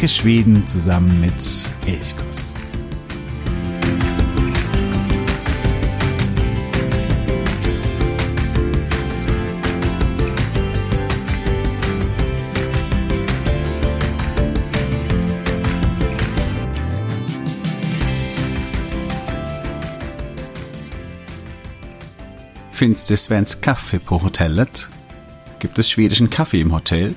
Entdecke Schweden zusammen mit Elchkuss. Finns det svensk kaffe på hotellet? Gibt es schwedischen Kaffee im Hotel?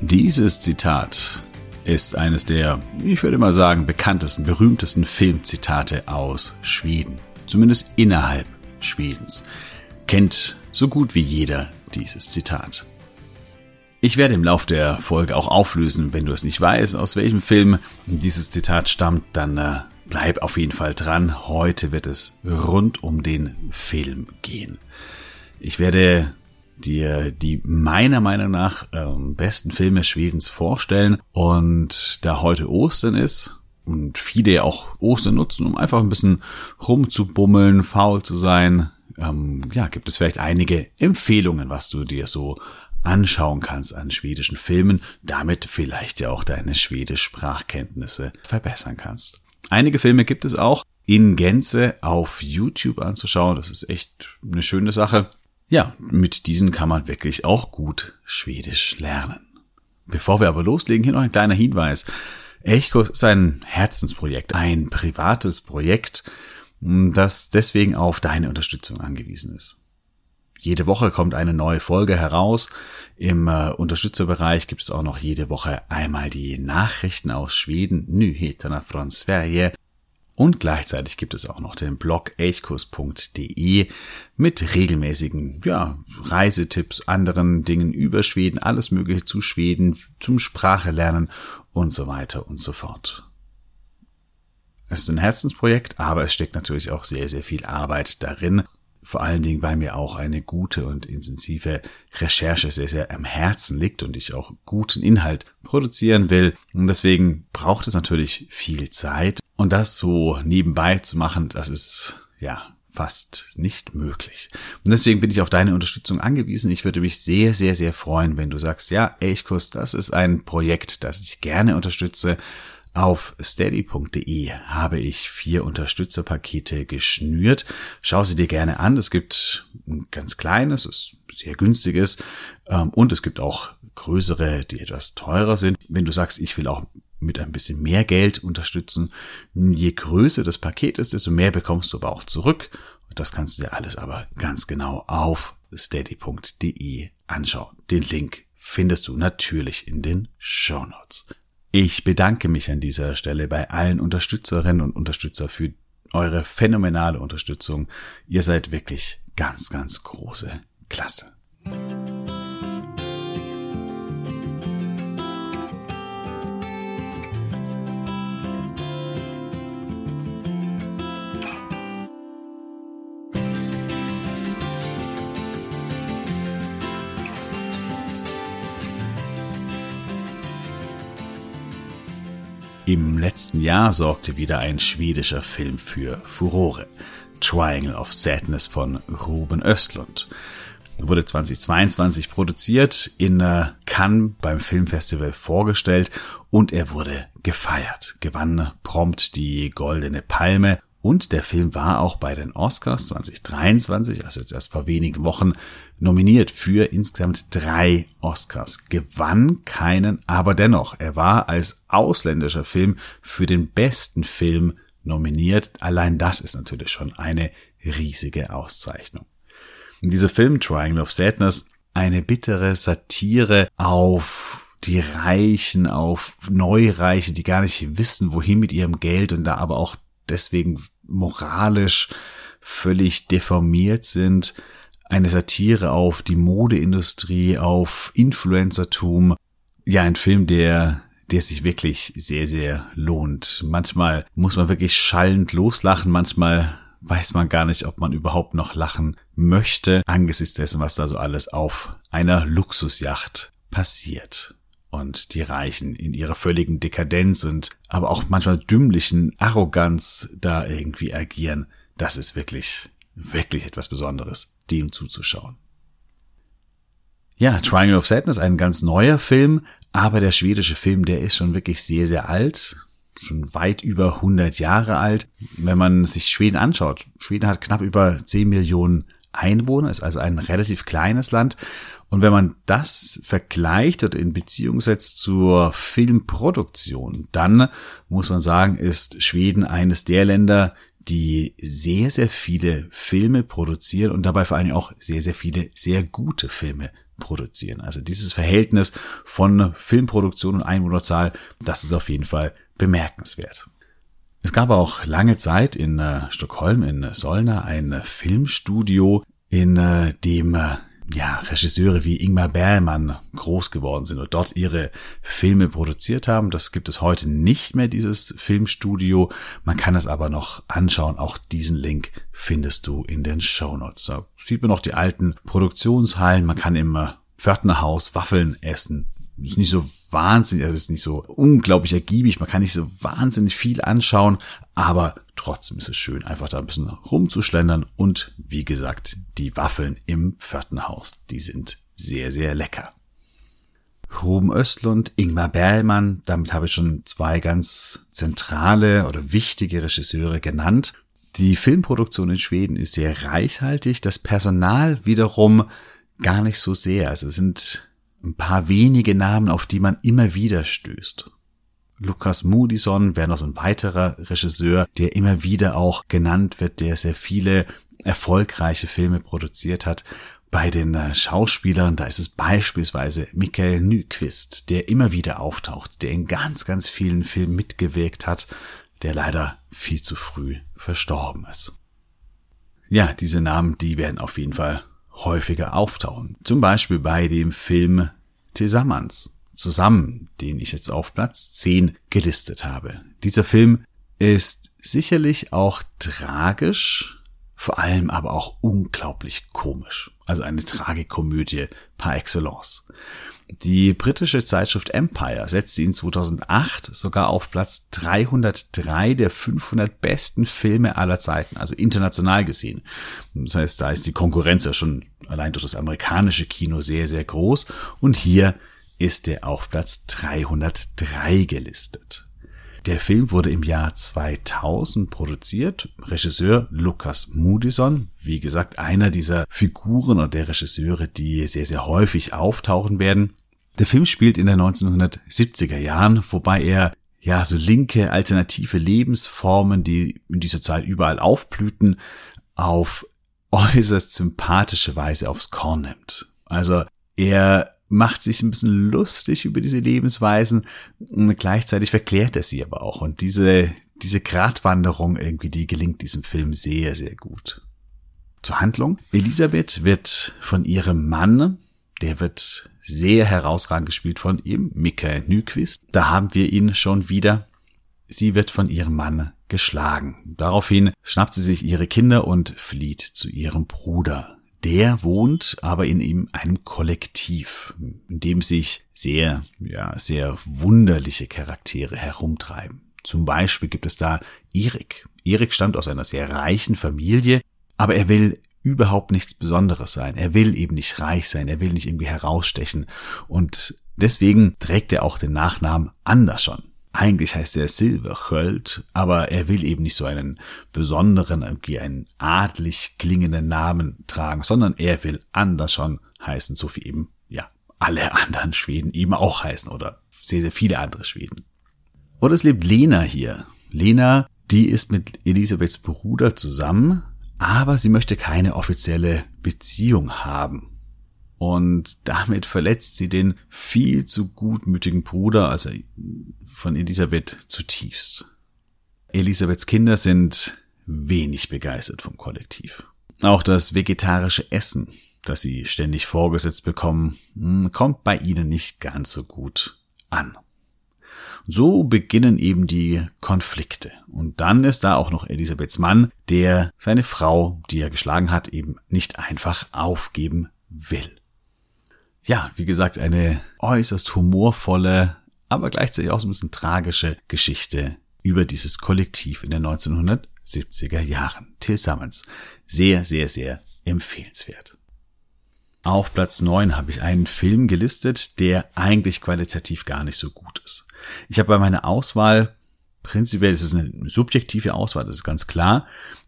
Dieses Zitat ist eines der, ich würde mal sagen, bekanntesten, berühmtesten Filmzitate aus Schweden. Zumindest innerhalb Schwedens. Kennt so gut wie jeder dieses Zitat. Ich werde im Lauf der Folge auch auflösen, wenn du es nicht weißt, aus welchem Film dieses Zitat stammt, dann äh, bleib auf jeden Fall dran. Heute wird es rund um den Film gehen. Ich werde dir die meiner Meinung nach ähm, besten Filme Schwedens vorstellen. Und da heute Ostern ist und viele ja auch Ostern nutzen, um einfach ein bisschen rumzubummeln, faul zu sein, ähm, ja, gibt es vielleicht einige Empfehlungen, was du dir so anschauen kannst an schwedischen Filmen, damit vielleicht ja auch deine Schwedisch-Sprachkenntnisse verbessern kannst. Einige Filme gibt es auch in Gänze auf YouTube anzuschauen. Das ist echt eine schöne Sache. Ja, mit diesen kann man wirklich auch gut Schwedisch lernen. Bevor wir aber loslegen, hier noch ein kleiner Hinweis. Elchkurs ist ein Herzensprojekt, ein privates Projekt, das deswegen auf deine Unterstützung angewiesen ist. Jede Woche kommt eine neue Folge heraus. Im äh, Unterstützerbereich gibt es auch noch jede Woche einmal die Nachrichten aus Schweden, Nyheterna från Sverige, und gleichzeitig gibt es auch noch den Blog elchkurs.de mit regelmäßigen ja, Reisetipps, anderen Dingen über Schweden, alles Mögliche zu Schweden, zum Sprache lernen und so weiter und so fort. Es ist ein Herzensprojekt, aber es steckt natürlich auch sehr, sehr viel Arbeit darin. Vor allen Dingen, weil mir auch eine gute und intensive Recherche sehr, sehr am Herzen liegt und ich auch guten Inhalt produzieren will. Und deswegen braucht es natürlich viel Zeit. Und das so nebenbei zu machen, das ist, ja, fast nicht möglich. Und deswegen bin ich auf deine Unterstützung angewiesen. Ich würde mich sehr, sehr, sehr freuen, wenn du sagst, ja, Elchkurs, das ist ein Projekt, das ich gerne unterstütze. Auf steady.de habe ich vier Unterstützerpakete geschnürt. Schau sie dir gerne an. Es gibt ein ganz kleines, ist sehr günstiges ähm, und es gibt auch größere, die etwas teurer sind. Wenn du sagst, ich will auch mit ein bisschen mehr Geld unterstützen. Je größer das Paket ist, desto mehr bekommst du aber auch zurück. Und das kannst du dir alles aber ganz genau auf steady.de anschauen. Den Link findest du natürlich in den Show Notes. Ich bedanke mich an dieser Stelle bei allen Unterstützerinnen und Unterstützer für eure phänomenale Unterstützung. Ihr seid wirklich ganz, ganz große Klasse. Im letzten Jahr sorgte wieder ein schwedischer Film für Furore. Triangle of Sadness von Ruben Östlund. Wurde 2022 produziert, in äh, Cannes beim Filmfestival vorgestellt und er wurde gefeiert. Gewann prompt die Goldene Palme und der Film war auch bei den Oscars 2023, also jetzt erst vor wenigen Wochen, nominiert für insgesamt drei Oscars. Gewann keinen, aber dennoch, er war als ausländischer Film für den besten Film nominiert. Allein das ist natürlich schon eine riesige Auszeichnung. Dieser Film Triangle of Sadness eine bittere Satire auf die Reichen, auf Neureiche, die gar nicht wissen, wohin mit ihrem Geld und da aber auch deswegen moralisch völlig deformiert sind. Eine Satire auf die Modeindustrie, auf Influencertum. Ja, ein Film, der der sich wirklich sehr, sehr lohnt. Manchmal muss man wirklich schallend loslachen, manchmal weiß man gar nicht, ob man überhaupt noch lachen möchte, angesichts dessen, was da so alles auf einer Luxusjacht passiert und die Reichen in ihrer völligen Dekadenz und aber auch manchmal dümmlichen Arroganz da irgendwie agieren, das ist wirklich, wirklich etwas Besonderes, dem zuzuschauen. Ja, Triangle of Sadness, ein ganz neuer Film, Aber der schwedische Film, der ist schon wirklich sehr, sehr alt. Schon weit über 100 Jahre alt. Wenn man sich Schweden anschaut, Schweden hat knapp über 10 Millionen Einwohner, ist also ein relativ kleines Land. Und wenn man das vergleicht oder in Beziehung setzt zur Filmproduktion, dann muss man sagen, ist Schweden eines der Länder, die sehr, sehr viele Filme produzieren und dabei vor allen Dingen auch sehr, sehr viele sehr gute Filme produzieren. Also dieses Verhältnis von Filmproduktion und Einwohnerzahl, das ist auf jeden Fall bemerkenswert. Es gab auch lange Zeit in äh, Stockholm, in Solna, ein Filmstudio, in äh, dem äh, ja, Regisseure wie Ingmar Bergmann groß geworden sind und dort ihre Filme produziert haben. Das gibt es heute nicht mehr, dieses Filmstudio. Man kann es aber noch anschauen. Auch diesen Link findest du in den Show Notes. Da sieht man noch die alten Produktionshallen. Man kann im Pförtnerhaus Waffeln essen ist nicht so wahnsinnig, also ist nicht so unglaublich ergiebig, man kann nicht so wahnsinnig viel anschauen, aber trotzdem ist es schön, einfach da ein bisschen rumzuschlendern und wie gesagt, die Waffeln im Pförtnerhaus, die sind sehr, sehr lecker. Ruben Östlund, Ingmar Berlmann, damit habe ich schon zwei ganz zentrale oder wichtige Regisseure genannt. Die Filmproduktion in Schweden ist sehr reichhaltig, das Personal wiederum gar nicht so sehr. Also es sind ein paar wenige Namen, auf die man immer wieder stößt. Lukas Moodysson wäre noch so ein weiterer Regisseur, der immer wieder auch genannt wird, der sehr viele erfolgreiche Filme produziert hat. Bei den äh, Schauspielern, da ist es beispielsweise Michael Nyquist, der immer wieder auftaucht, der in ganz, ganz vielen Filmen mitgewirkt hat, der leider viel zu früh verstorben ist. Ja, diese Namen, die werden auf jeden Fall häufiger auftauchen. Zum Beispiel bei dem Film Tesamans zusammen, den ich jetzt auf Platz 10 gelistet habe. Dieser Film ist sicherlich auch tragisch, vor allem aber auch unglaublich komisch. Also eine Tragikomödie par excellence. Die britische Zeitschrift Empire setzte ihn 2008 sogar auf Platz 303 der 500 besten Filme aller Zeiten, also international gesehen. Das heißt, da ist die Konkurrenz ja schon allein durch das amerikanische Kino sehr, sehr groß. Und hier ist er auf Platz 303 gelistet. Der Film wurde im Jahr 2000 produziert. Regisseur Lukas Moodysson, wie gesagt, einer dieser Figuren oder der Regisseure, die sehr, sehr häufig auftauchen werden. Der Film spielt in den 1970er Jahren, wobei er ja so linke alternative Lebensformen, die in dieser Zeit überall aufblühten, auf äußerst sympathische Weise aufs Korn nimmt. Also er macht sich ein bisschen lustig über diese Lebensweisen gleichzeitig verklärt er sie aber auch. Und diese, diese Gratwanderung irgendwie, die gelingt diesem Film sehr, sehr gut. Zur Handlung. Elisabeth wird von ihrem Mann, der wird sehr herausragend gespielt von ihm, Michael Nyquist. Da haben wir ihn schon wieder. Sie wird von ihrem Mann geschlagen. Daraufhin schnappt sie sich ihre Kinder und flieht zu ihrem Bruder. Der wohnt aber in ihm einem Kollektiv, in dem sich sehr, ja, sehr wunderliche Charaktere herumtreiben. Zum Beispiel gibt es da Erik. Erik stammt aus einer sehr reichen Familie, aber er will überhaupt nichts Besonderes sein. Er will eben nicht reich sein, er will nicht irgendwie herausstechen. Und deswegen trägt er auch den Nachnamen Andersson. Eigentlich heißt er Silverköld, aber er will eben nicht so einen besonderen, irgendwie einen adlig klingenden Namen tragen, sondern er will Andersson heißen, so wie eben, ja, alle anderen Schweden eben auch heißen oder sehr, sehr viele andere Schweden. Und es lebt Lena hier. Lena, die ist mit Elisabeths Bruder zusammen, aber sie möchte keine offizielle Beziehung haben. Und damit verletzt sie den viel zu gutmütigen Bruder, also von Elisabeth, zutiefst. Elisabeths Kinder sind wenig begeistert vom Kollektiv. Auch das vegetarische Essen, das sie ständig vorgesetzt bekommen, hm, kommt bei ihnen nicht ganz so gut an. So beginnen eben die Konflikte. Und dann ist da auch noch Elisabeths Mann, der seine Frau, die er geschlagen hat, eben nicht einfach aufgeben will. Ja, wie gesagt, eine äußerst humorvolle, aber gleichzeitig auch so ein bisschen tragische Geschichte über dieses Kollektiv in den 1970er Jahren. Till Summons. Sehr, sehr, sehr empfehlenswert. Auf Platz 9 habe ich einen Film gelistet, der eigentlich qualitativ gar nicht so gut ist. Ich habe bei meiner Auswahl, prinzipiell ist es eine subjektive Auswahl, das ist ganz klar,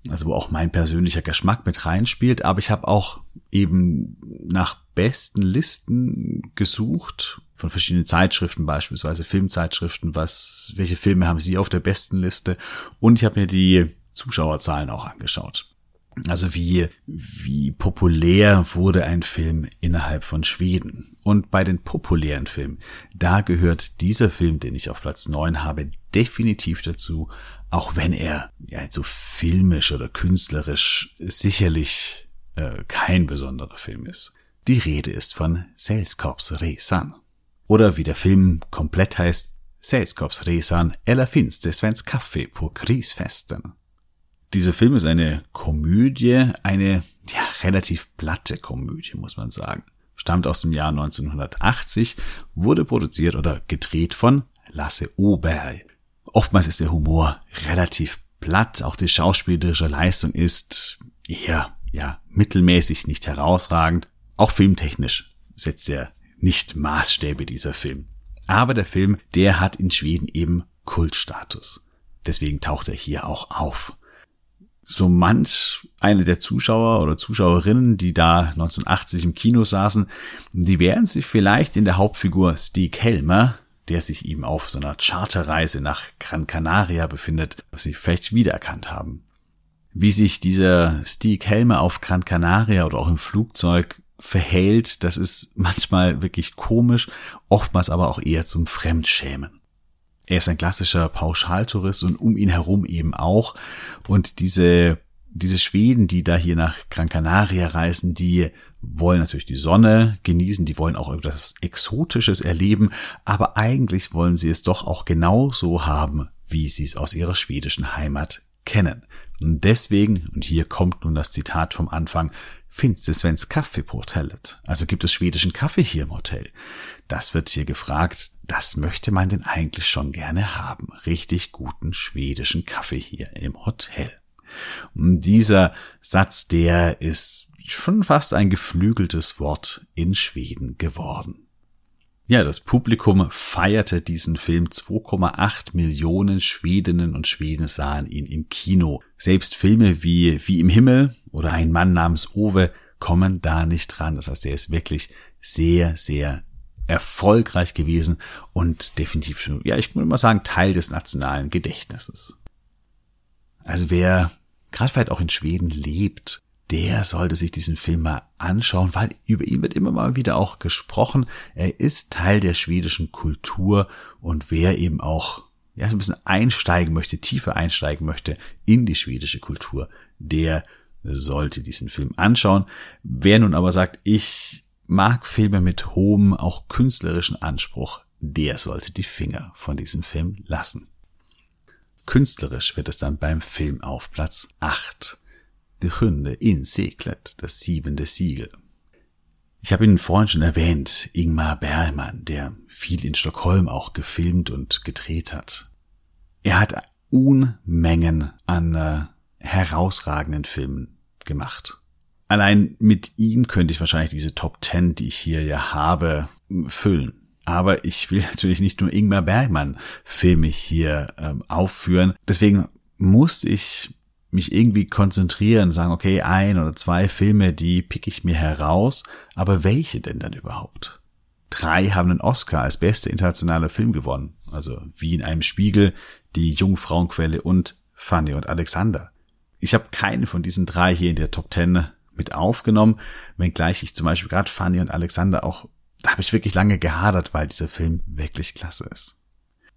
also wo auch mein persönlicher Geschmack mit reinspielt, aber ich habe auch eben nach besten Listen gesucht, von verschiedenen Zeitschriften, beispielsweise Filmzeitschriften, was, welche Filme haben Sie auf der besten Liste? Und ich habe mir die Zuschauerzahlen auch angeschaut. Also wie, wie populär wurde ein Film innerhalb von Schweden. Und bei den populären Filmen, da gehört dieser Film, den ich auf Platz 9 habe, definitiv dazu, auch wenn er ja so filmisch oder künstlerisch sicherlich äh, kein besonderer Film ist. Die Rede ist von Sällskapsresan. Oder wie der Film komplett heißt, Sällskapsresan eller finns det svensk kaffe på krisfesten. Dieser Film ist eine Komödie, eine ja, relativ platte Komödie, muss man sagen. Stammt aus dem Jahr 1980, wurde produziert oder gedreht von Lasse Oberg. Oftmals ist der Humor relativ platt, auch die schauspielerische Leistung ist eher ja, mittelmäßig, nicht herausragend. Auch filmtechnisch setzt er nicht Maßstäbe dieser Film. Aber der Film, der hat in Schweden eben Kultstatus. Deswegen taucht er hier auch auf so manch eine der Zuschauer oder Zuschauerinnen, die da 1980 im Kino saßen, die werden sich vielleicht in der Hauptfigur Stieg Helmer, der sich eben auf so einer Charterreise nach Gran Canaria befindet, was sie vielleicht wiedererkannt haben. Wie sich dieser Stieg Helmer auf Gran Canaria oder auch im Flugzeug verhält, das ist manchmal wirklich komisch, oftmals aber auch eher zum Fremdschämen. Er ist ein klassischer Pauschaltourist und um ihn herum eben auch. Und diese, diese Schweden, die da hier nach Gran Canaria reisen, die wollen natürlich die Sonne genießen, die wollen auch etwas Exotisches erleben, aber eigentlich wollen sie es doch auch genauso haben, wie sie es aus ihrer schwedischen Heimat kennen. Und deswegen, und hier kommt nun das Zitat vom Anfang, finns es Svens Kaffee på hotellet? Also gibt es schwedischen Kaffee hier im Hotel? Das wird hier gefragt. Das möchte man denn eigentlich schon gerne haben. Richtig guten schwedischen Kaffee hier im Hotel. Und dieser Satz, der ist schon fast ein geflügeltes Wort in Schweden geworden. Ja, das Publikum feierte diesen Film. 2,8 Millionen Schwedinnen und Schweden sahen ihn im Kino. Selbst Filme wie Wie im Himmel oder Ein Mann namens Owe kommen da nicht dran. Das heißt, er ist wirklich sehr, sehr erfolgreich gewesen und definitiv, ja, ich würde mal sagen, Teil des nationalen Gedächtnisses. Also wer gerade vielleicht auch in Schweden lebt, der sollte sich diesen Film mal anschauen, weil über ihn wird immer mal wieder auch gesprochen. Er ist Teil der schwedischen Kultur und wer eben auch ja, so ein bisschen einsteigen möchte, tiefer einsteigen möchte in die schwedische Kultur, der sollte diesen Film anschauen. Wer nun aber sagt, ich mag Filme mit hohem, auch künstlerischen Anspruch, der sollte die Finger von diesem Film lassen. Künstlerisch wird es dann beim Film auf Platz 8. Die Hunde in Seglet, das siebente Siegel. Ich habe ihn vorhin schon erwähnt, Ingmar Bergmann, der viel in Stockholm auch gefilmt und gedreht hat. Er hat Unmengen an äh, herausragenden Filmen gemacht. Allein mit ihm könnte ich wahrscheinlich diese Top 10, die ich hier ja habe, füllen. Aber ich will natürlich nicht nur Ingmar Bergmann Filme hier ähm, aufführen. Deswegen muss ich mich irgendwie konzentrieren, sagen, okay, ein oder zwei Filme, die pick ich mir heraus, aber welche denn dann überhaupt? Drei haben einen Oscar als bester internationaler Film gewonnen, also wie in einem Spiegel, die Jungfrauenquelle und Fanny und Alexander. Ich habe keine von diesen drei hier in der Top Ten mit aufgenommen, wenngleich ich zum Beispiel gerade Fanny und Alexander auch, da habe ich wirklich lange gehadert, weil dieser Film wirklich klasse ist.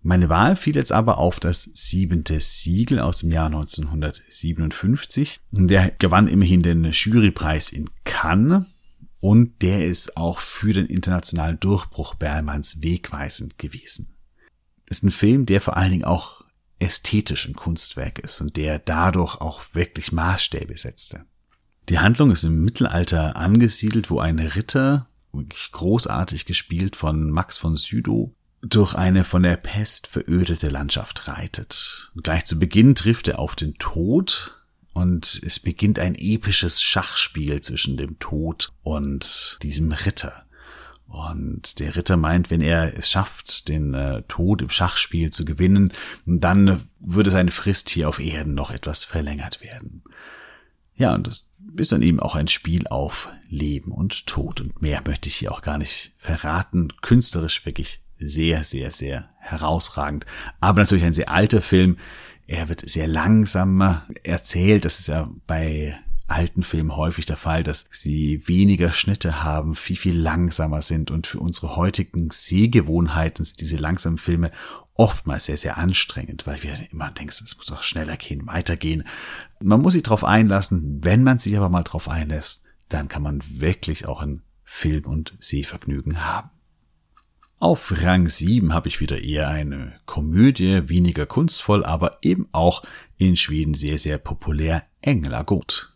Meine Wahl fiel jetzt aber auf das siebente Siegel aus dem Jahr 1957. Der gewann immerhin den Jurypreis in Cannes und der ist auch für den internationalen Durchbruch Berlmanns wegweisend gewesen. Ist ein Film, der vor allen Dingen auch ästhetisch ein Kunstwerk ist und der dadurch auch wirklich Maßstäbe setzte. Die Handlung ist im Mittelalter angesiedelt, wo ein Ritter, großartig gespielt von Max von Südow, durch eine von der Pest verödete Landschaft reitet. Und gleich zu Beginn trifft er auf den Tod und es beginnt ein episches Schachspiel zwischen dem Tod und diesem Ritter. Und der Ritter meint, wenn er es schafft, den äh, Tod im Schachspiel zu gewinnen, dann würde seine Frist hier auf Erden noch etwas verlängert werden. Ja, und das ist dann eben auch ein Spiel auf Leben und Tod. Und mehr möchte ich hier auch gar nicht verraten. Künstlerisch wirklich sehr, sehr, sehr herausragend. Aber natürlich ein sehr alter Film. Er wird sehr langsam erzählt. Das ist ja bei alten Filmen häufig der Fall, dass sie weniger Schnitte haben, viel, viel langsamer sind und für unsere heutigen Sehgewohnheiten sind diese langsamen Filme oftmals sehr, sehr anstrengend, weil wir immer denken, es muss auch schneller gehen, weitergehen. Man muss sich darauf einlassen. Wenn man sich aber mal darauf einlässt, dann kann man wirklich auch ein Film- und Sehvergnügen haben. Auf Rang 7 habe ich wieder eher eine Komödie, weniger kunstvoll, aber eben auch in Schweden sehr, sehr populär, Änglagott.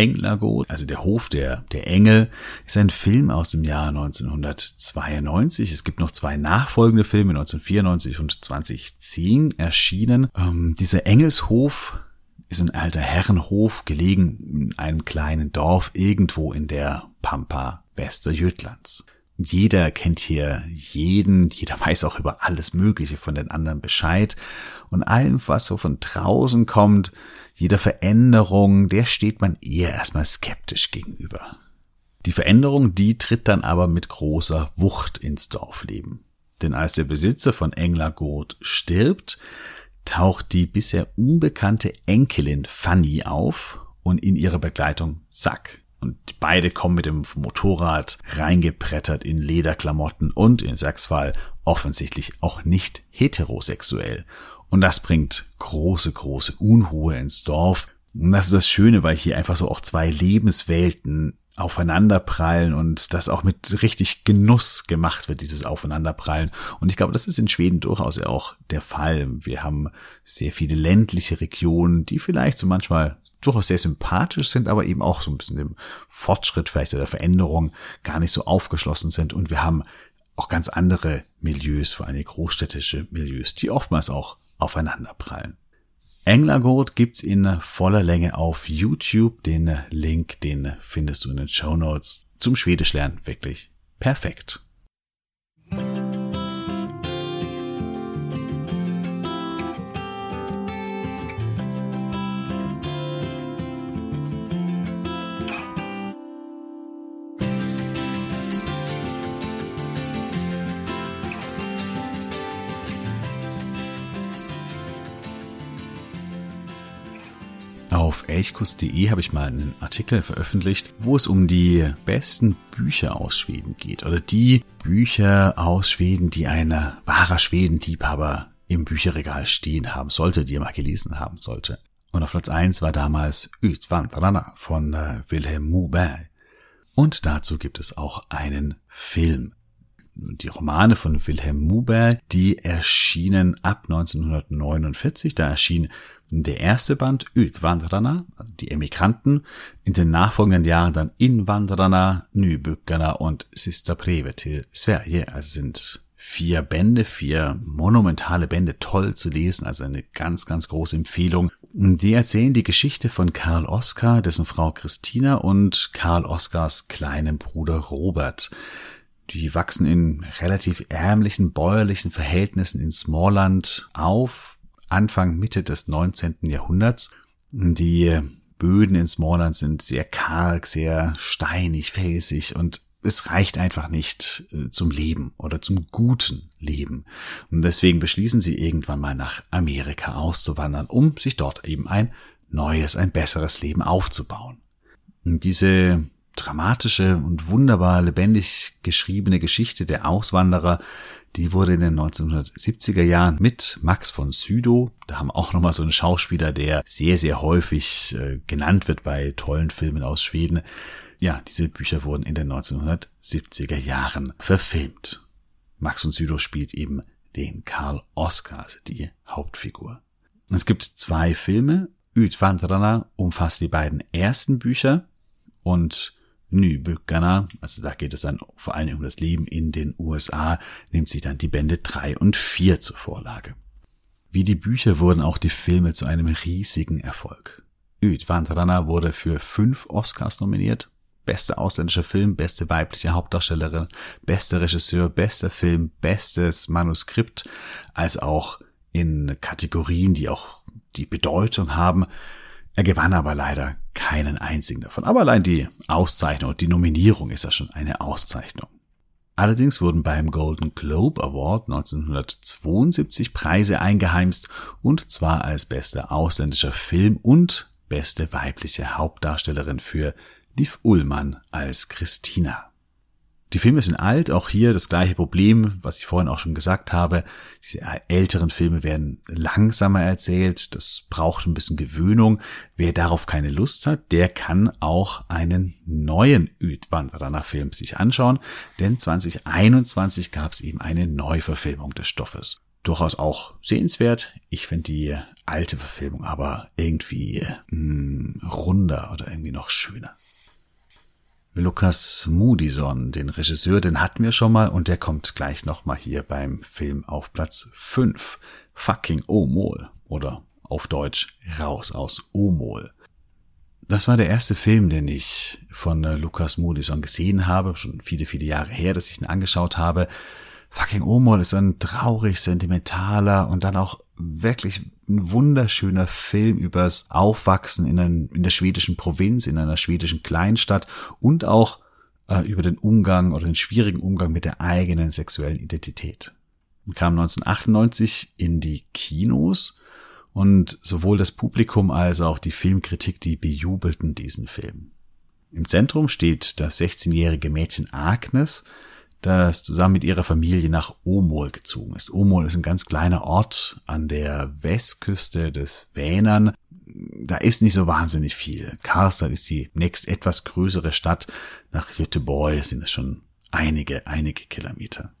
Englagot, also der Hof der, der Engel, ist ein Film aus dem Jahr 1992. Es gibt noch zwei nachfolgende Filme, 1994 und 2010 erschienen. Ähm, dieser Engelshof ist ein alter Herrenhof, gelegen in einem kleinen Dorf irgendwo in der Pampa Westerjötlands. Jeder kennt hier jeden, jeder weiß auch über alles Mögliche von den anderen Bescheid. Und allem, was so von draußen kommt, jeder Veränderung, der steht man eher erstmal skeptisch gegenüber. Die Veränderung, die tritt dann aber mit großer Wucht ins Dorfleben. Denn als der Besitzer von Englergot stirbt, taucht die bisher unbekannte Enkelin Fanny auf und in ihrer Begleitung Sack. Und beide kommen mit dem Motorrad reingeprettert in Lederklamotten und in Sacks Fall offensichtlich auch nicht heterosexuell. Und das bringt große, große Unruhe ins Dorf. Und das ist das Schöne, weil hier einfach so auch zwei Lebenswelten aufeinanderprallen und das auch mit richtig Genuss gemacht wird, dieses Aufeinanderprallen. Und ich glaube, das ist in Schweden durchaus auch der Fall. Wir haben sehr viele ländliche Regionen, die vielleicht so manchmal durchaus sehr sympathisch sind, aber eben auch so ein bisschen dem Fortschritt vielleicht oder Veränderung gar nicht so aufgeschlossen sind. Und wir haben auch ganz andere Milieus, vor allem großstädtische Milieus, die oftmals auch aufeinanderprallen. Englergot gibt's in voller Länge auf YouTube. Den Link, den findest du in den Show Notes. Zum Schwedisch lernen wirklich perfekt. Auf elchkuss.de habe ich mal einen Artikel veröffentlicht, wo es um die besten Bücher aus Schweden geht oder die Bücher aus Schweden, die ein wahrer Schwedenliebhaber im Bücherregal stehen haben sollte, die er mal gelesen haben sollte. Und auf Platz eins war damals Utvandrarna von äh, Wilhelm Moberg. Und dazu gibt es auch einen Film. Die Romane von Wilhelm Moberg, die erschienen ab 1949. Da erschien der erste Band Utvandrarna, die Emigranten, in den nachfolgenden Jahren dann Invandrarna, Nybyggarna und Sista Breve till Sverige. Also sind vier Bände, vier monumentale Bände, toll zu lesen, also eine ganz, ganz große Empfehlung. Die erzählen die Geschichte von Karl Oskar, dessen Frau Christina und Karl Oskars kleinem Bruder Robert. Die wachsen in relativ ärmlichen bäuerlichen Verhältnissen in Smallland auf, Anfang, Mitte des 19. Jahrhunderts. Die Böden in Smallland sind sehr karg, sehr steinig, felsig und es reicht einfach nicht äh, zum Leben oder zum guten Leben. Und deswegen beschließen sie irgendwann mal nach Amerika auszuwandern, um sich dort eben ein neues, ein besseres Leben aufzubauen. Und diese dramatische und wunderbar lebendig geschriebene Geschichte der Auswanderer die wurde in den 1970er Jahren mit Max von Südow, da haben auch nochmal so einen Schauspieler, der sehr, sehr häufig äh, genannt wird bei tollen Filmen aus Schweden. Ja, diese Bücher wurden in den 1970er Jahren verfilmt. Max von Südow spielt eben den Karl Oskar, also die Hauptfigur. Es gibt zwei Filme. Utvandrarna umfasst die beiden ersten Bücher und Nybyggarna, also da geht es dann vor allem um das Leben in den USA, nimmt sich dann die Bände drei und vier zur Vorlage. Wie die Bücher wurden auch die Filme zu einem riesigen Erfolg. Utvandrarna wurde für fünf Oscars nominiert. Bester ausländischer Film, beste weibliche Hauptdarstellerin, bester Regisseur, bester Film, bestes Manuskript, als auch in Kategorien, die auch die Bedeutung haben. Er gewann aber leider keinen einzigen davon. Aber allein die Auszeichnung, die Nominierung ist ja schon eine Auszeichnung. Allerdings wurden beim Golden Globe Award 1972 Preise eingeheimst und zwar als bester ausländischer Film und beste weibliche Hauptdarstellerin für Liv Ullmann als Christina. Die Filme sind alt, auch hier das gleiche Problem, was ich vorhin auch schon gesagt habe. Diese älteren Filme werden langsamer erzählt, das braucht ein bisschen Gewöhnung. Wer darauf keine Lust hat, der kann auch einen neuen Utwanderer Film sich anschauen, denn 2021 gab es eben eine Neuverfilmung des Stoffes. Durchaus auch sehenswert. Ich finde die alte Verfilmung aber irgendwie mh, hm, runder oder irgendwie noch schöner. Lukas Moodison, den Regisseur, den hatten wir schon mal und der kommt gleich nochmal hier beim Film auf Platz 5. Fucking Omol oder auf Deutsch Raus aus Omol. Das war der erste Film, den ich von äh, Lukas Moodison gesehen habe, schon viele, viele Jahre her, dass ich ihn angeschaut habe. Fucking Omol ist ein traurig sentimentaler und dann auch wirklich ein wunderschöner Film übers Aufwachsen in, ein, in der schwedischen Provinz, in einer schwedischen Kleinstadt und auch äh, über den Umgang oder den schwierigen Umgang mit der eigenen sexuellen Identität. Kam 1998 in die Kinos und sowohl das Publikum als auch die Filmkritik, die bejubelten diesen Film. Im Zentrum steht das 16-jährige Mädchen Agnes, das zusammen mit ihrer Familie nach Omol gezogen ist. Omol ist ein ganz kleiner Ort an der Westküste des Vänern. Da ist nicht so wahnsinnig viel. Karlstad ist die nächst etwas größere Stadt. Nach Göteborg sind es schon einige, einige Kilometer.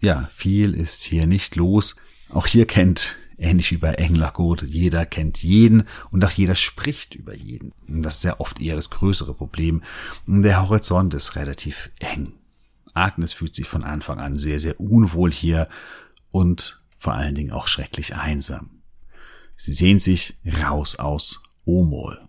Ja, viel ist hier nicht los. Auch hier kennt, ähnlich wie bei Englergut, jeder kennt jeden und auch jeder spricht über jeden. Das ist ja oft eher das größere Problem. Der Horizont ist relativ eng. Agnes fühlt sich von Anfang an sehr, sehr unwohl hier und vor allen Dingen auch schrecklich einsam. Sie sehnt sich raus aus Omol.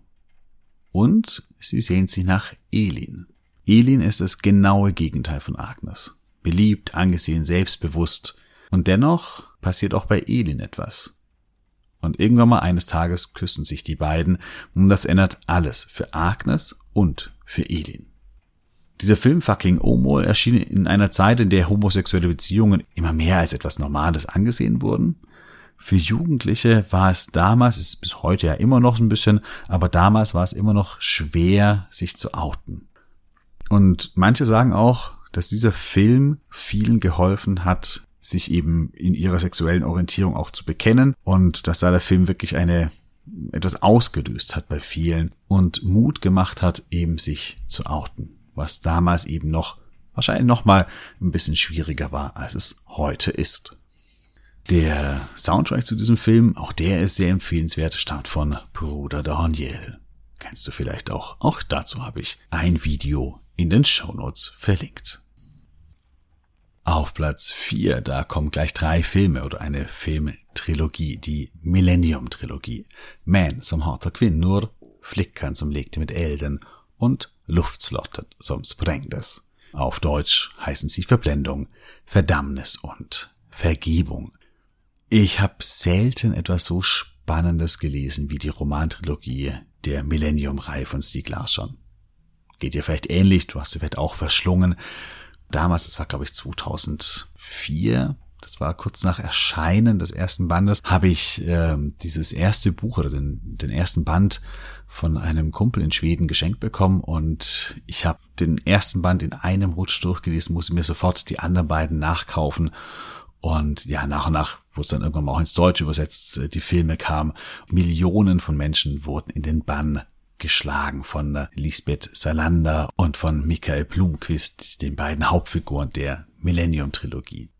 Und sie sehnt sich nach Elin. Elin ist das genaue Gegenteil von Agnes. Beliebt, angesehen, selbstbewusst. Und dennoch passiert auch bei Elin etwas. Und irgendwann mal eines Tages küssen sich die beiden und das ändert alles für Agnes und für Elin. Dieser Film Fucking Omol erschien in einer Zeit, in der homosexuelle Beziehungen immer mehr als etwas Normales angesehen wurden. Für Jugendliche war es damals, ist bis heute ja immer noch ein bisschen, aber damals war es immer noch schwer, sich zu outen. Und manche sagen auch, dass dieser Film vielen geholfen hat, sich eben in ihrer sexuellen Orientierung auch zu bekennen und dass da der Film wirklich eine etwas ausgelöst hat bei vielen und Mut gemacht hat, eben sich zu outen was damals eben noch wahrscheinlich noch mal ein bisschen schwieriger war, als es heute ist. Der Soundtrack zu diesem Film, auch der ist sehr empfehlenswert, stammt von Bruder Daniel. Kennst du vielleicht auch? Auch dazu habe ich ein Video in den Shownotes verlinkt. Auf Platz 4, da kommen gleich drei Filme oder eine Filmtrilogie, die Millennium-Trilogie. Man som hatar kvinnor, Flickan som lekte mit Elden und Luftslottet som sprängdes. Auf Deutsch heißen sie Verblendung, Verdammnis und Vergebung. Ich habe selten etwas so Spannendes gelesen wie die Romantrilogie der Millennium-Reihe von Stieg Larsson. Geht dir vielleicht ähnlich, du hast sie vielleicht auch verschlungen. Damals, das war glaube ich 2004, das war kurz nach Erscheinen des ersten Bandes, habe ich äh, dieses erste Buch oder den, den ersten Band von einem Kumpel in Schweden geschenkt bekommen und ich habe den ersten Band in einem Rutsch durchgelesen, musste mir sofort die anderen beiden nachkaufen. Und ja, nach und nach wurde es dann irgendwann mal auch ins Deutsche übersetzt, die Filme kamen, Millionen von Menschen wurden in den Bann geschlagen von Lisbeth Salander und von Michael Blumquist, den beiden Hauptfiguren der Millennium-Trilogie.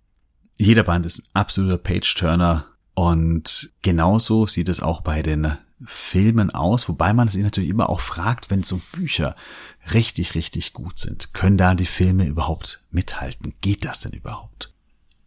Jeder Band ist ein absoluter Page-Turner und genauso sieht es auch bei den Filmen aus, wobei man sich natürlich immer auch fragt, wenn so Bücher richtig, richtig gut sind, können da die Filme überhaupt mithalten? Geht das denn überhaupt?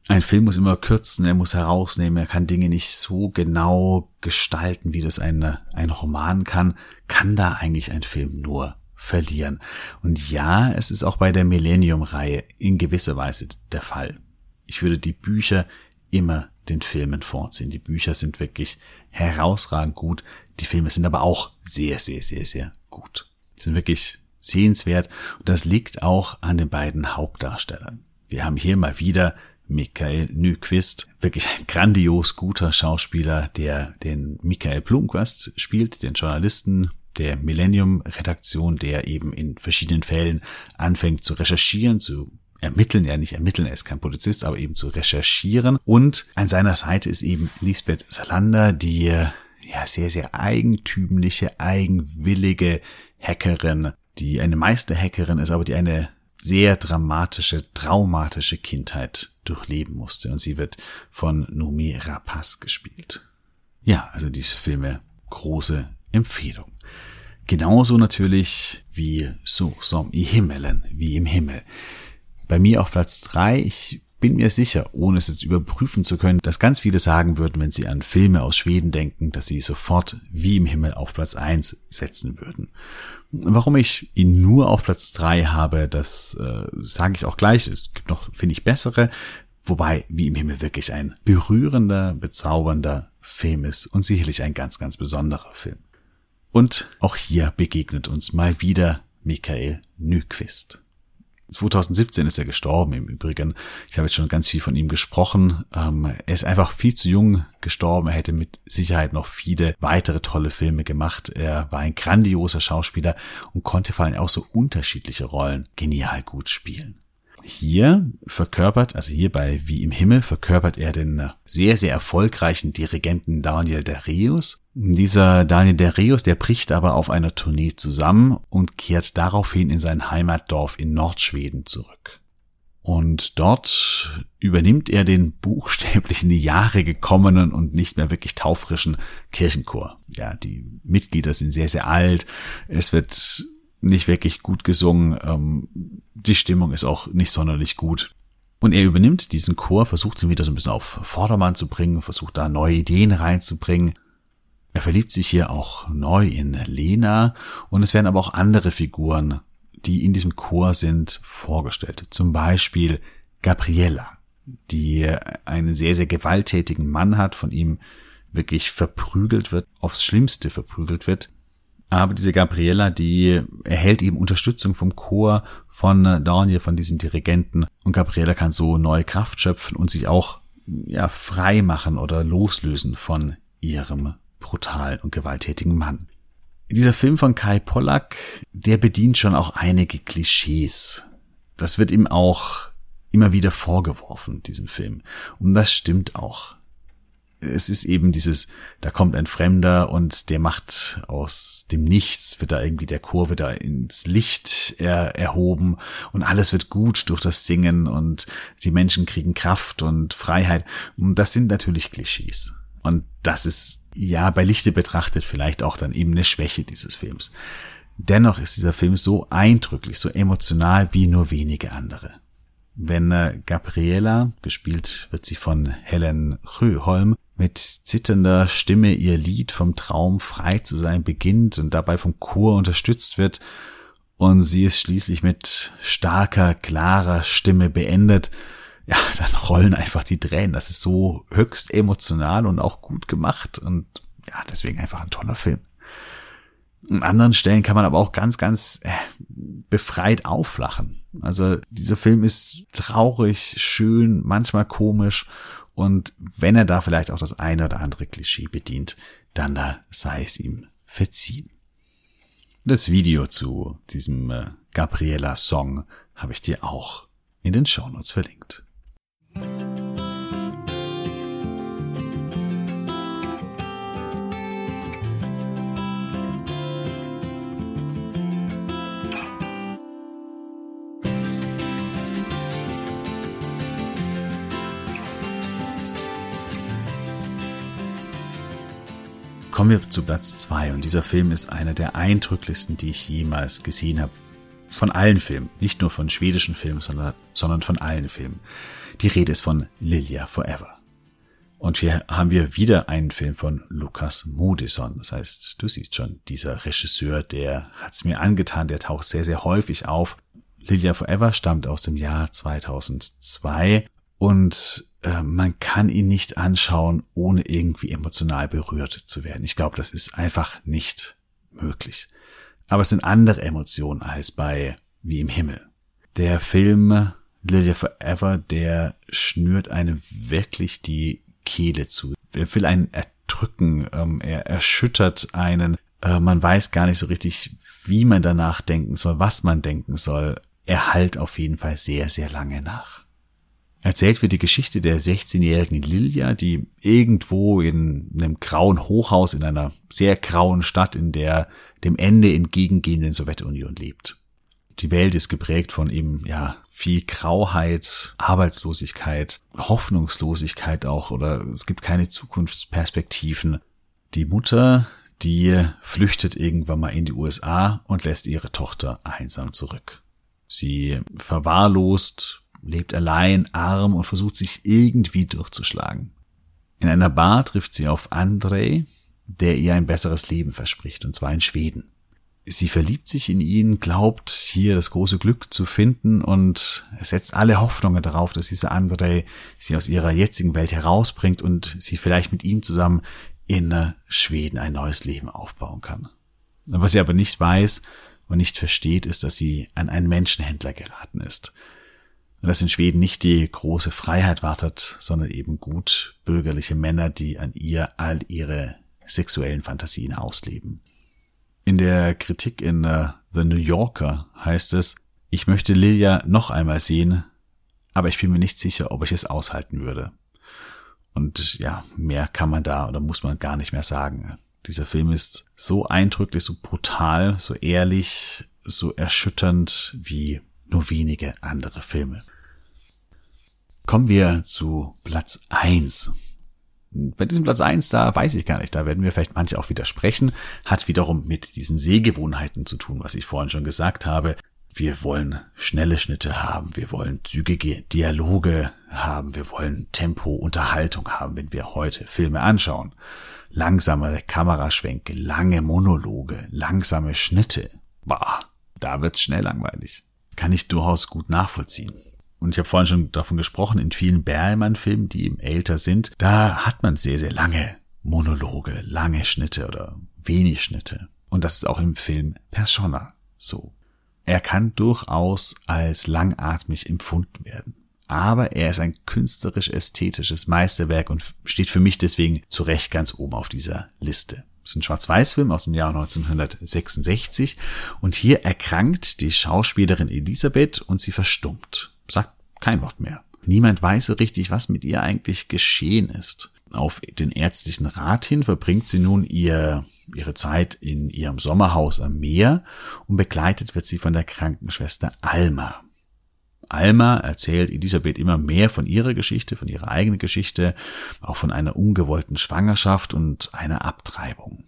ein Film muss immer kürzen, er muss herausnehmen, er kann Dinge nicht so genau gestalten, wie das ein, ein Roman kann, kann da eigentlich ein Film nur verlieren. Und ja, es ist auch bei der Millennium-Reihe in gewisser Weise der Fall. Ich würde die Bücher immer den Filmen vorziehen. Die Bücher sind wirklich herausragend gut. Die Filme sind aber auch sehr, sehr, sehr, sehr gut. Die sind wirklich sehenswert und das liegt auch an den beiden Hauptdarstellern. Wir haben hier mal wieder Michael Nyquist, wirklich ein grandios guter Schauspieler, der den Michael Blumquist spielt, den Journalisten der Millennium-Redaktion, der eben in verschiedenen Fällen anfängt zu recherchieren, zu ermitteln, ja nicht ermitteln, er ist kein Polizist, aber eben zu recherchieren. Und an seiner Seite ist eben Lisbeth Salander, die ja sehr, sehr eigentümliche, eigenwillige Hackerin, die eine Meisterhackerin ist, aber die eine sehr dramatische, traumatische Kindheit durchleben musste. Und sie wird von Nomi Rapaz gespielt. Ja, also diese Filme große Empfehlung. Genauso natürlich wie So som i himmelen, wie im Himmel. Bei mir auf Platz drei. Ich bin mir sicher, ohne es jetzt überprüfen zu können, dass ganz viele sagen würden, wenn sie an Filme aus Schweden denken, dass sie sofort wie im Himmel auf Platz eins setzen würden. Warum ich ihn nur auf Platz drei habe, das äh, sage ich auch gleich. Es gibt noch, finde ich, bessere. Wobei wie im Himmel wirklich ein berührender, bezaubernder Film ist und sicherlich ein ganz, ganz besonderer Film. Und auch hier begegnet uns mal wieder Michael Nyquist. 2017 ist er gestorben im Übrigen. Ich habe jetzt schon ganz viel von ihm gesprochen. Ähm, er ist einfach viel zu jung gestorben. Er hätte mit Sicherheit noch viele weitere tolle Filme gemacht. Er war ein grandioser Schauspieler und konnte vor allem auch so unterschiedliche Rollen genial gut spielen. Hier verkörpert, also hier bei Wie im Himmel, verkörpert er den sehr, sehr erfolgreichen Dirigenten Daniel Darius. Dieser Daniel Darius, der bricht aber auf einer Tournee zusammen und kehrt daraufhin in sein Heimatdorf in Nordschweden zurück. Und dort übernimmt er den buchstäblich in die Jahre gekommenen und nicht mehr wirklich taufrischen Kirchenchor. Ja, die Mitglieder sind sehr, sehr alt. Es wird nicht wirklich gut gesungen. Ähm, die Stimmung ist auch nicht sonderlich gut. Und er übernimmt diesen Chor, versucht ihn wieder so ein bisschen auf Vordermann zu bringen, versucht da neue Ideen reinzubringen. Er verliebt sich hier auch neu in Lena und es werden aber auch andere Figuren, die in diesem Chor sind, vorgestellt. Zum Beispiel Gabriella, die einen sehr, sehr gewalttätigen Mann hat, von ihm wirklich verprügelt wird, aufs Schlimmste verprügelt wird. Aber diese Gabriella, die erhält eben Unterstützung vom Chor, von Daniel, von diesem Dirigenten. Und Gabriella kann so neue Kraft schöpfen und sich auch ja, frei machen oder loslösen von ihrem brutalen und gewalttätigen Mann. Dieser Film von Kai Pollack, der bedient schon auch einige Klischees. Das wird ihm auch immer wieder vorgeworfen, diesem Film. Und das stimmt auch es ist eben dieses, da kommt ein Fremder und der macht aus dem Nichts, wird da irgendwie der Chor wird da ins Licht er, erhoben und alles wird gut durch das Singen und die Menschen kriegen Kraft und Freiheit. Und das sind natürlich Klischees. Und das ist ja bei Lichte betrachtet vielleicht auch dann eben eine Schwäche dieses Films. Dennoch ist dieser Film so eindrücklich, so emotional wie nur wenige andere wenn äh, Gabriela, gespielt wird sie von Helen Röholm, mit zitternder Stimme ihr Lied vom Traum frei zu sein beginnt und dabei vom Chor unterstützt wird und sie es schließlich mit starker, klarer Stimme beendet, ja, dann rollen einfach die Tränen. Das ist so höchst emotional und auch gut gemacht und ja, deswegen einfach ein toller Film. An anderen Stellen kann man aber auch ganz, ganz äh, befreit auflachen. Also dieser Film ist traurig, schön, manchmal komisch und wenn er da vielleicht auch das eine oder andere Klischee bedient, dann da sei es ihm verziehen. Das Video zu diesem äh, Gabriella-Song habe ich dir auch in den Shownotes verlinkt. Kommen wir zu Platz zwei und dieser Film ist einer der eindrücklichsten, die ich jemals gesehen habe. Von allen Filmen, nicht nur von schwedischen Filmen, sondern, sondern von allen Filmen. Die Rede ist von Lilia Forever. Und hier haben wir wieder einen Film von Lukas Moodysson. Das heißt, du siehst schon, dieser Regisseur, der hat's mir angetan, der taucht sehr, sehr häufig auf. Lilia Forever stammt aus dem Jahr 2002 und äh, man kann ihn nicht anschauen, ohne irgendwie emotional berührt zu werden. Ich glaube, das ist einfach nicht möglich. Aber es sind andere Emotionen als bei Wie im Himmel. Der Film Lilia Forever, der schnürt einem wirklich die Kehle zu. Er will einen erdrücken, ähm, er erschüttert einen. Äh, man weiß gar nicht so richtig, wie man danach denken soll, was man denken soll. Er halt auf jeden Fall sehr, sehr lange nach. Erzählt wird die Geschichte der 16-jährigen Lilia, die irgendwo in einem grauen Hochhaus in einer sehr grauen Stadt in der dem Ende entgegengehenden Sowjetunion lebt die Welt ist geprägt von eben, ja, viel Grauheit, Arbeitslosigkeit, Hoffnungslosigkeit auch oder es gibt keine Zukunftsperspektiven. Die Mutter, die flüchtet irgendwann mal in die USA und lässt ihre Tochter einsam zurück. Sie verwahrlost, lebt allein, arm und versucht sich irgendwie durchzuschlagen. In einer Bar trifft sie auf Andrei, der ihr ein besseres Leben verspricht, und zwar in Schweden sie verliebt sich in ihn, glaubt hier das große Glück zu finden und setzt alle Hoffnungen darauf, dass dieser andere sie aus ihrer jetzigen Welt herausbringt und sie vielleicht mit ihm zusammen in Schweden ein neues Leben aufbauen kann. Was sie aber nicht weiß und nicht versteht, ist, dass sie an einen Menschenhändler geraten ist. Und dass in Schweden nicht die große Freiheit wartet, sondern eben gut bürgerliche Männer, die an ihr all ihre sexuellen Fantasien ausleben. In der Kritik in uh, The New Yorker heißt es, ich möchte Lilia noch einmal sehen, aber ich bin mir nicht sicher, ob ich es aushalten würde. Und ja, mehr kann man da oder muss man gar nicht mehr sagen. Dieser Film ist so eindrücklich, so brutal, so ehrlich, so erschütternd wie nur wenige andere Filme. Kommen wir zu Platz eins bei diesem Platz eins da weiß ich gar nicht, da werden wir vielleicht manche auch widersprechen, hat wiederum mit diesen Sehgewohnheiten zu tun, was ich vorhin schon gesagt habe. Wir wollen schnelle Schnitte haben, wir wollen zügige Dialoge haben, wir wollen Tempo, Unterhaltung haben, wenn wir heute Filme anschauen. Langsamere Kameraschwenke, lange Monologe, langsame Schnitte. Bah, da wird's schnell langweilig. Kann ich durchaus gut nachvollziehen und ich habe vorhin schon davon gesprochen, in vielen Berlmann-Filmen, die eben älter sind, da hat man sehr, sehr lange Monologe, lange Schnitte oder wenig Schnitte. Und das ist auch im Film Persona so. Er kann durchaus als langatmig empfunden werden. Aber er ist ein künstlerisch-ästhetisches Meisterwerk und steht für mich deswegen zu Recht ganz oben auf dieser Liste. Ist ein Schwarz-Weiß-Film aus dem Jahr 1966 und hier erkrankt die Schauspielerin Elisabeth und sie verstummt sagt kein Wort mehr. Niemand weiß so richtig, was mit ihr eigentlich geschehen ist. Auf den ärztlichen Rat hin verbringt sie nun ihr, ihre Zeit in ihrem Sommerhaus am Meer und begleitet wird sie von der Krankenschwester Alma. Alma erzählt Elisabeth immer mehr von ihrer Geschichte, von ihrer eigenen Geschichte, auch von einer ungewollten Schwangerschaft und einer Abtreibung.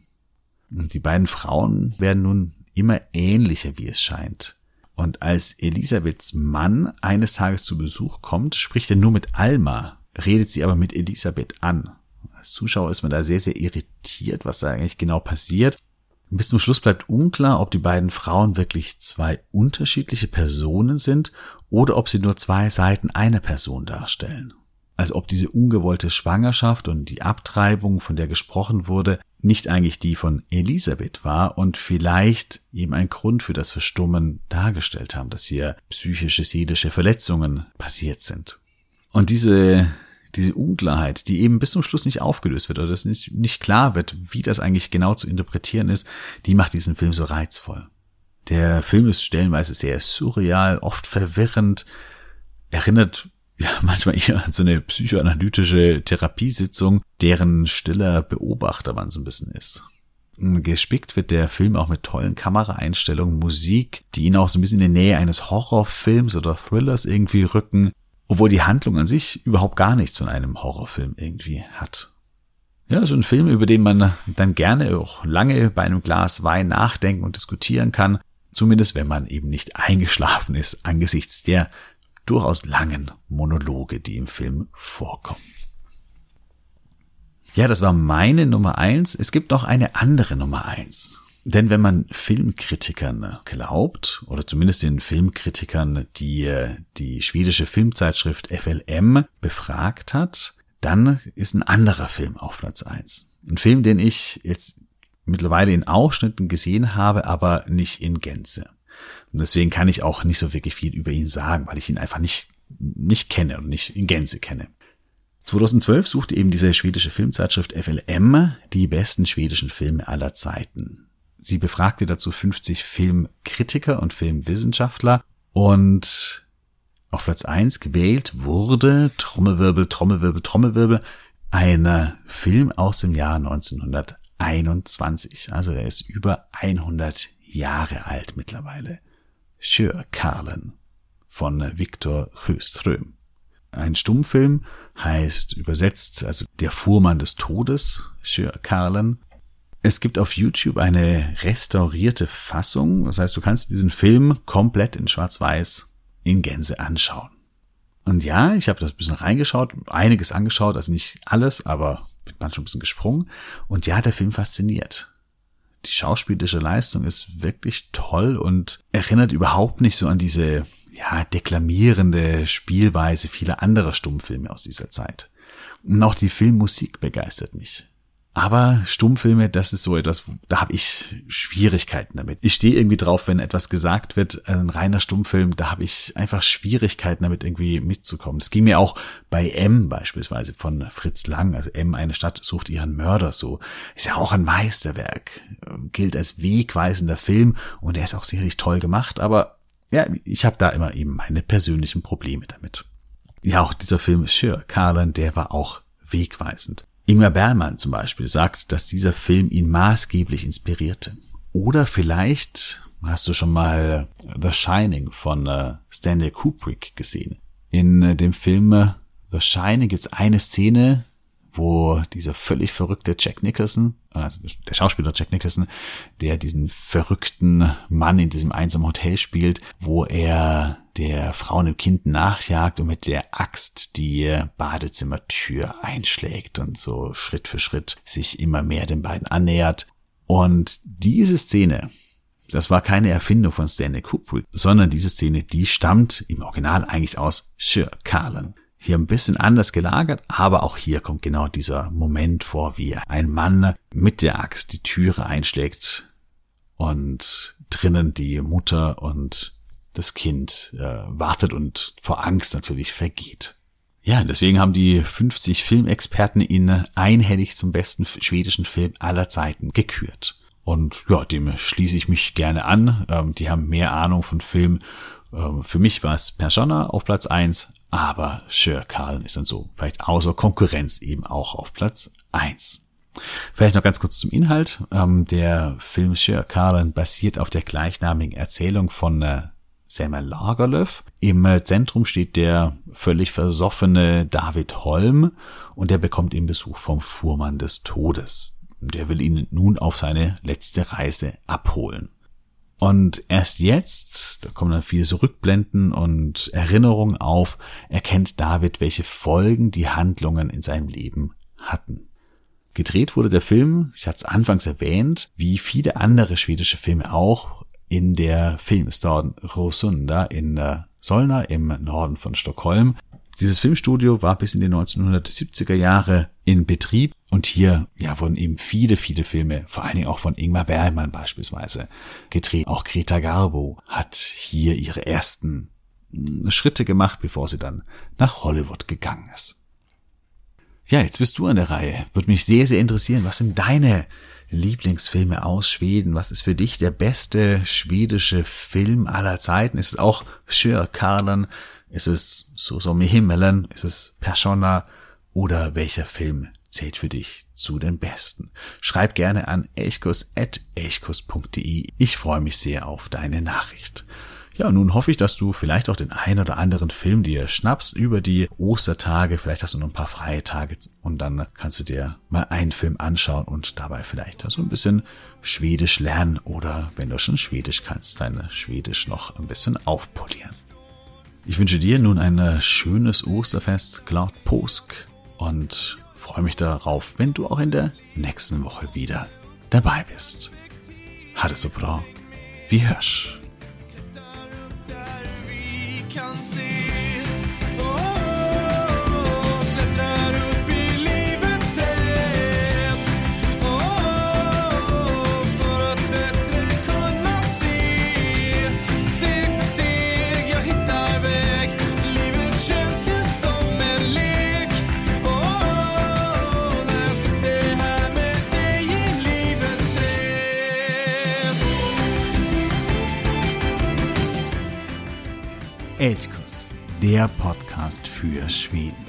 Die beiden Frauen werden nun immer ähnlicher, wie es scheint. Und als Elisabeths Mann eines Tages zu Besuch kommt, spricht er nur mit Alma, redet sie aber mit Elisabeth an. Als Zuschauer ist man da sehr, sehr irritiert, was da eigentlich genau passiert. Bis zum Schluss bleibt unklar, ob die beiden Frauen wirklich zwei unterschiedliche Personen sind oder ob sie nur zwei Seiten einer Person darstellen. Also ob diese ungewollte Schwangerschaft und die Abtreibung, von der gesprochen wurde, nicht eigentlich die von Elisabeth war und vielleicht eben ein Grund für das Verstummen dargestellt haben, dass hier psychische, seelische Verletzungen passiert sind. Und diese, diese Unklarheit, die eben bis zum Schluss nicht aufgelöst wird oder dass nicht, nicht klar wird, wie das eigentlich genau zu interpretieren ist, die macht diesen Film so reizvoll. Der Film ist stellenweise sehr surreal, oft verwirrend, erinnert ja, manchmal eher an so eine psychoanalytische Therapiesitzung, deren stiller Beobachter man so ein bisschen ist. Gespickt wird der Film auch mit tollen Kameraeinstellungen, Musik, die ihn auch so ein bisschen in die Nähe eines Horrorfilms oder Thrillers irgendwie rücken, obwohl die Handlung an sich überhaupt gar nichts von einem Horrorfilm irgendwie hat. Ja, so ein Film, über den man dann gerne auch lange bei einem Glas Wein nachdenken und diskutieren kann, zumindest wenn man eben nicht eingeschlafen ist angesichts der durchaus langen Monologe, die im Film vorkommen. Ja, das war meine Nummer eins. Es gibt noch eine andere Nummer eins. Denn wenn man Filmkritikern glaubt, oder zumindest den Filmkritikern, die äh, die schwedische Filmzeitschrift FLM befragt hat, dann ist ein anderer Film auf Platz eins. Ein Film, den ich jetzt mittlerweile in Ausschnitten gesehen habe, aber nicht in Gänze. Und deswegen kann ich auch nicht so wirklich viel über ihn sagen, weil ich ihn einfach nicht, nicht kenne und nicht in Gänze kenne. 2012 suchte eben diese schwedische Filmzeitschrift FLM die besten schwedischen Filme aller Zeiten. Sie befragte dazu 50 Filmkritiker und Filmwissenschaftler und auf Platz 1 gewählt wurde Trommelwirbel, Trommelwirbel, Trommelwirbel, ein Film aus dem Jahr 1921. Also er ist über 100 Jahre alt mittlerweile. Sjö Karlen von Viktor Sjöström. Ein Stummfilm heißt übersetzt, also der Fuhrmann des Todes, Sjö Karlen. Es gibt auf YouTube eine restaurierte Fassung. Das heißt, du kannst diesen Film komplett in Schwarz-Weiß in Gänse anschauen. Und ja, ich habe das ein bisschen reingeschaut, einiges angeschaut, also nicht alles, aber bin manchmal ein bisschen gesprungen. Und ja, der Film fasziniert. Die schauspielische Leistung ist wirklich toll und erinnert überhaupt nicht so an diese, ja, deklamierende Spielweise vieler anderer Stummfilme aus dieser Zeit. Und auch die Filmmusik begeistert mich. Aber Stummfilme, das ist so etwas, da habe ich Schwierigkeiten damit. Ich stehe irgendwie drauf, wenn etwas gesagt wird, ein reiner Stummfilm, da habe ich einfach Schwierigkeiten damit irgendwie mitzukommen. Das ging mir auch bei M beispielsweise von Fritz Lang, also M, eine Stadt sucht ihren Mörder so. Ist ja auch ein Meisterwerk, gilt als wegweisender Film und er ist auch sicherlich toll gemacht, aber ja, ich habe da immer eben meine persönlichen Probleme damit. Ja, auch dieser Film Sure, Carlin, der war auch wegweisend. Ingmar Bergmann zum Beispiel sagt, dass dieser Film ihn maßgeblich inspirierte. Oder vielleicht hast du schon mal The Shining von äh, Stanley Kubrick gesehen. In äh, dem Film äh, The Shining gibt es eine Szene, wo dieser völlig verrückte Jack Nicholson, also der Schauspieler Jack Nicholson, der diesen verrückten Mann in diesem einsamen Hotel spielt, wo er der Frau und dem Kind nachjagt und mit der Axt die Badezimmertür einschlägt und so Schritt für Schritt sich immer mehr den beiden annähert. Und diese Szene, das war keine Erfindung von Stanley Kubrick, sondern diese Szene, die stammt im Original eigentlich aus Sir Carlin. Hier ein bisschen anders gelagert, aber auch hier kommt genau dieser Moment vor, wie ein Mann mit der Axt die Türe einschlägt und drinnen die Mutter und das Kind äh, wartet und vor Angst natürlich vergeht. Ja, deswegen haben die 50 Filmexperten ihn einhellig zum besten schwedischen Film aller Zeiten gekürt. Und ja, dem schließe ich mich gerne an. Ähm, die haben mehr Ahnung von Film. Ähm, für mich war es Persona auf Platz eins, aber Sir Karl ist dann so vielleicht außer Konkurrenz eben auch auf Platz eins. Vielleicht noch ganz kurz zum Inhalt. Ähm, der Film Sir Karlen basiert auf der gleichnamigen Erzählung von äh, Selma Lagerlöf. Im äh, Zentrum steht der völlig versoffene David Holm und der bekommt eben Besuch vom Fuhrmann des Todes. Der will ihn nun auf seine letzte Reise abholen. Und erst jetzt, da kommen dann viele so Rückblenden und Erinnerungen auf, erkennt David, welche Folgen die Handlungen in seinem Leben hatten. Gedreht wurde der Film, ich hatte es anfangs erwähnt, wie viele andere schwedische Filme auch, in der Filmstaden Rosunda in äh, Solna im Norden von Stockholm. Dieses Filmstudio war bis in die 1970er Jahre in Betrieb und hier ja, wurden eben viele, viele Filme, vor allen Dingen auch von Ingmar Bergmann beispielsweise, gedreht. Auch Greta Garbo hat hier ihre ersten hm, Schritte gemacht, bevor sie dann nach Hollywood gegangen ist. Ja, jetzt bist du an der Reihe. Würde mich sehr, sehr interessieren, was sind deine Lieblingsfilme aus Schweden? Was ist für dich der beste schwedische Film aller Zeiten? Ist es auch Sjö Karlen? Ist es i himmelen? Ist es Persona? Oder welcher Film zählt für dich zu den besten? Schreib gerne an elchkus.elchkus.de. Ich freue mich sehr auf deine Nachricht. Ja, nun hoffe ich, dass du vielleicht auch den ein oder anderen Film dir schnappst über die Ostertage. Vielleicht hast du noch ein paar freie Tage und dann kannst du dir mal einen Film anschauen und dabei vielleicht so ein bisschen Schwedisch lernen oder wenn du schon Schwedisch kannst, dein Schwedisch noch ein bisschen aufpolieren. Ich wünsche dir nun ein schönes Osterfest, Glad Påsk und freue mich darauf, wenn du auch in der nächsten Woche wieder dabei bist. Ha det så bra. Vi hörs. Elchkuss, der Podcast für Schweden.